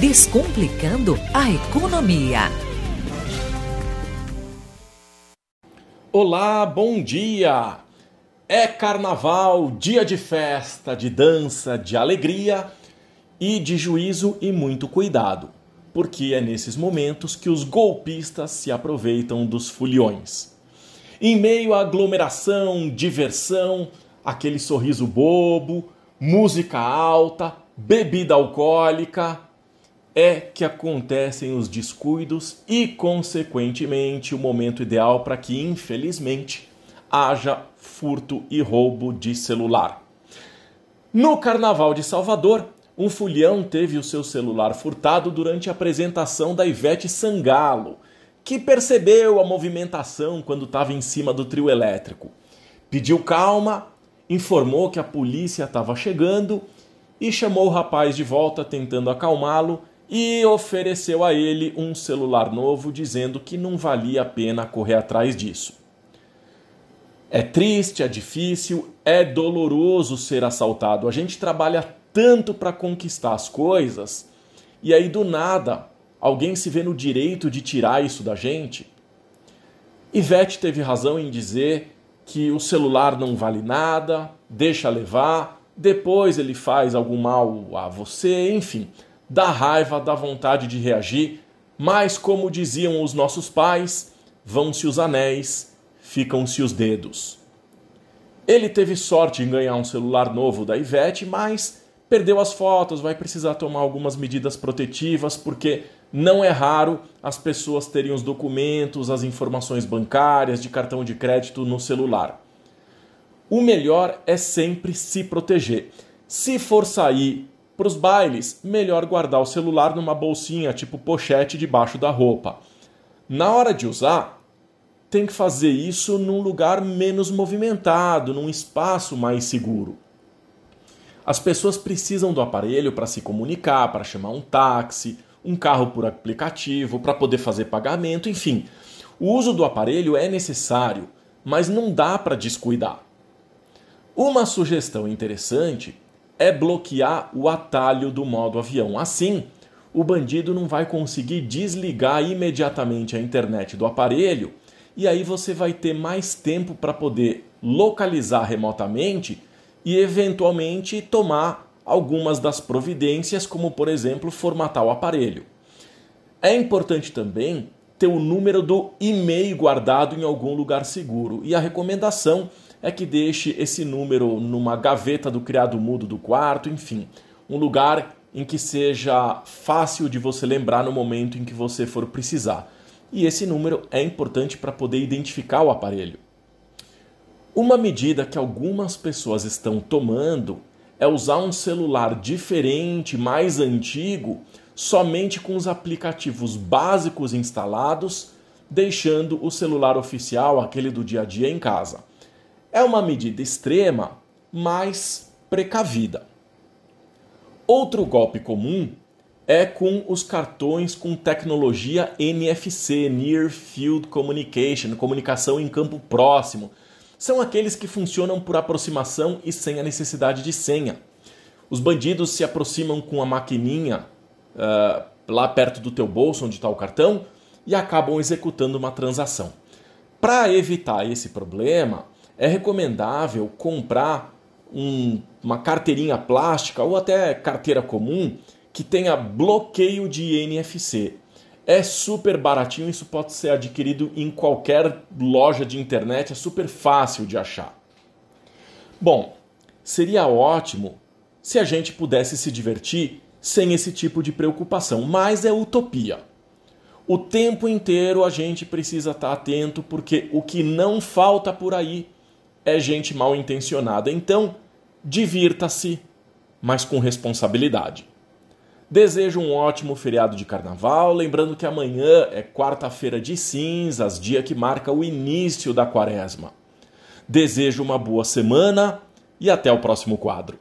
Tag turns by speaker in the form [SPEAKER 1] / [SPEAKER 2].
[SPEAKER 1] Descomplicando a economia.
[SPEAKER 2] Olá, bom dia! É carnaval, dia de festa, de dança, de alegria e de juízo e muito cuidado, porque é nesses momentos que os golpistas se aproveitam dos foliões. Em meio à aglomeração, diversão, aquele sorriso bobo, música alta, bebida alcoólica, é que acontecem os descuidos e, consequentemente, o momento ideal para que, infelizmente, haja furto e roubo de celular. No Carnaval de Salvador, um fulhão teve o seu celular furtado durante a apresentação da Ivete Sangalo, que percebeu a movimentação quando estava em cima do trio elétrico. Pediu calma, informou que a polícia estava chegando e chamou o rapaz de volta tentando acalmá-lo e ofereceu a ele um celular novo, dizendo que não valia a pena correr atrás disso. É triste, é difícil, é doloroso ser assaltado. A gente trabalha tanto para conquistar as coisas e aí do nada alguém se vê no direito de tirar isso da gente. Ivete teve razão em dizer que o celular não vale nada, deixa levar, depois ele faz algum mal a você, enfim dá raiva, dá vontade de reagir, mas como diziam os nossos pais, vão-se os anéis, ficam-se os dedos. Ele teve sorte em ganhar um celular novo da Ivete, mas perdeu as fotos, vai precisar tomar algumas medidas protetivas, porque não é raro as pessoas terem os documentos, as informações bancárias, de cartão de crédito no celular. O melhor é sempre se proteger. Se for sair para os bailes, melhor guardar o celular numa bolsinha tipo pochete debaixo da roupa. Na hora de usar, tem que fazer isso num lugar menos movimentado, num espaço mais seguro. As pessoas precisam do aparelho para se comunicar, para chamar um táxi, um carro por aplicativo, para poder fazer pagamento, enfim. O uso do aparelho é necessário, mas não dá para descuidar. Uma sugestão interessante é bloquear o atalho do modo avião. Assim, o bandido não vai conseguir desligar imediatamente a internet do aparelho e aí você vai ter mais tempo para poder localizar remotamente e eventualmente tomar algumas das providências, como por exemplo formatar o aparelho. É importante também ter o número do e-mail guardado em algum lugar seguro e a recomendação é que deixe esse número numa gaveta do criado mudo do quarto, enfim, um lugar em que seja fácil de você lembrar no momento em que você for precisar. E esse número é importante para poder identificar o aparelho. Uma medida que algumas pessoas estão tomando é usar um celular diferente, mais antigo, somente com os aplicativos básicos instalados, deixando o celular oficial, aquele do dia a dia, em casa. É uma medida extrema, mas precavida. Outro golpe comum é com os cartões com tecnologia NFC, Near Field Communication, comunicação em campo próximo. São aqueles que funcionam por aproximação e sem a necessidade de senha. Os bandidos se aproximam com a maquininha uh, lá perto do teu bolso, onde está o cartão, e acabam executando uma transação. Para evitar esse problema, é recomendável comprar um, uma carteirinha plástica ou até carteira comum que tenha bloqueio de NFC. É super baratinho, isso pode ser adquirido em qualquer loja de internet, é super fácil de achar. Bom, seria ótimo se a gente pudesse se divertir sem esse tipo de preocupação, mas é utopia. O tempo inteiro a gente precisa estar atento porque o que não falta por aí é gente mal intencionada. Então, divirta-se, mas com responsabilidade. Desejo um ótimo feriado de carnaval, lembrando que amanhã é quarta-feira de cinzas, dia que marca o início da quaresma. Desejo uma boa semana e até o próximo quadro.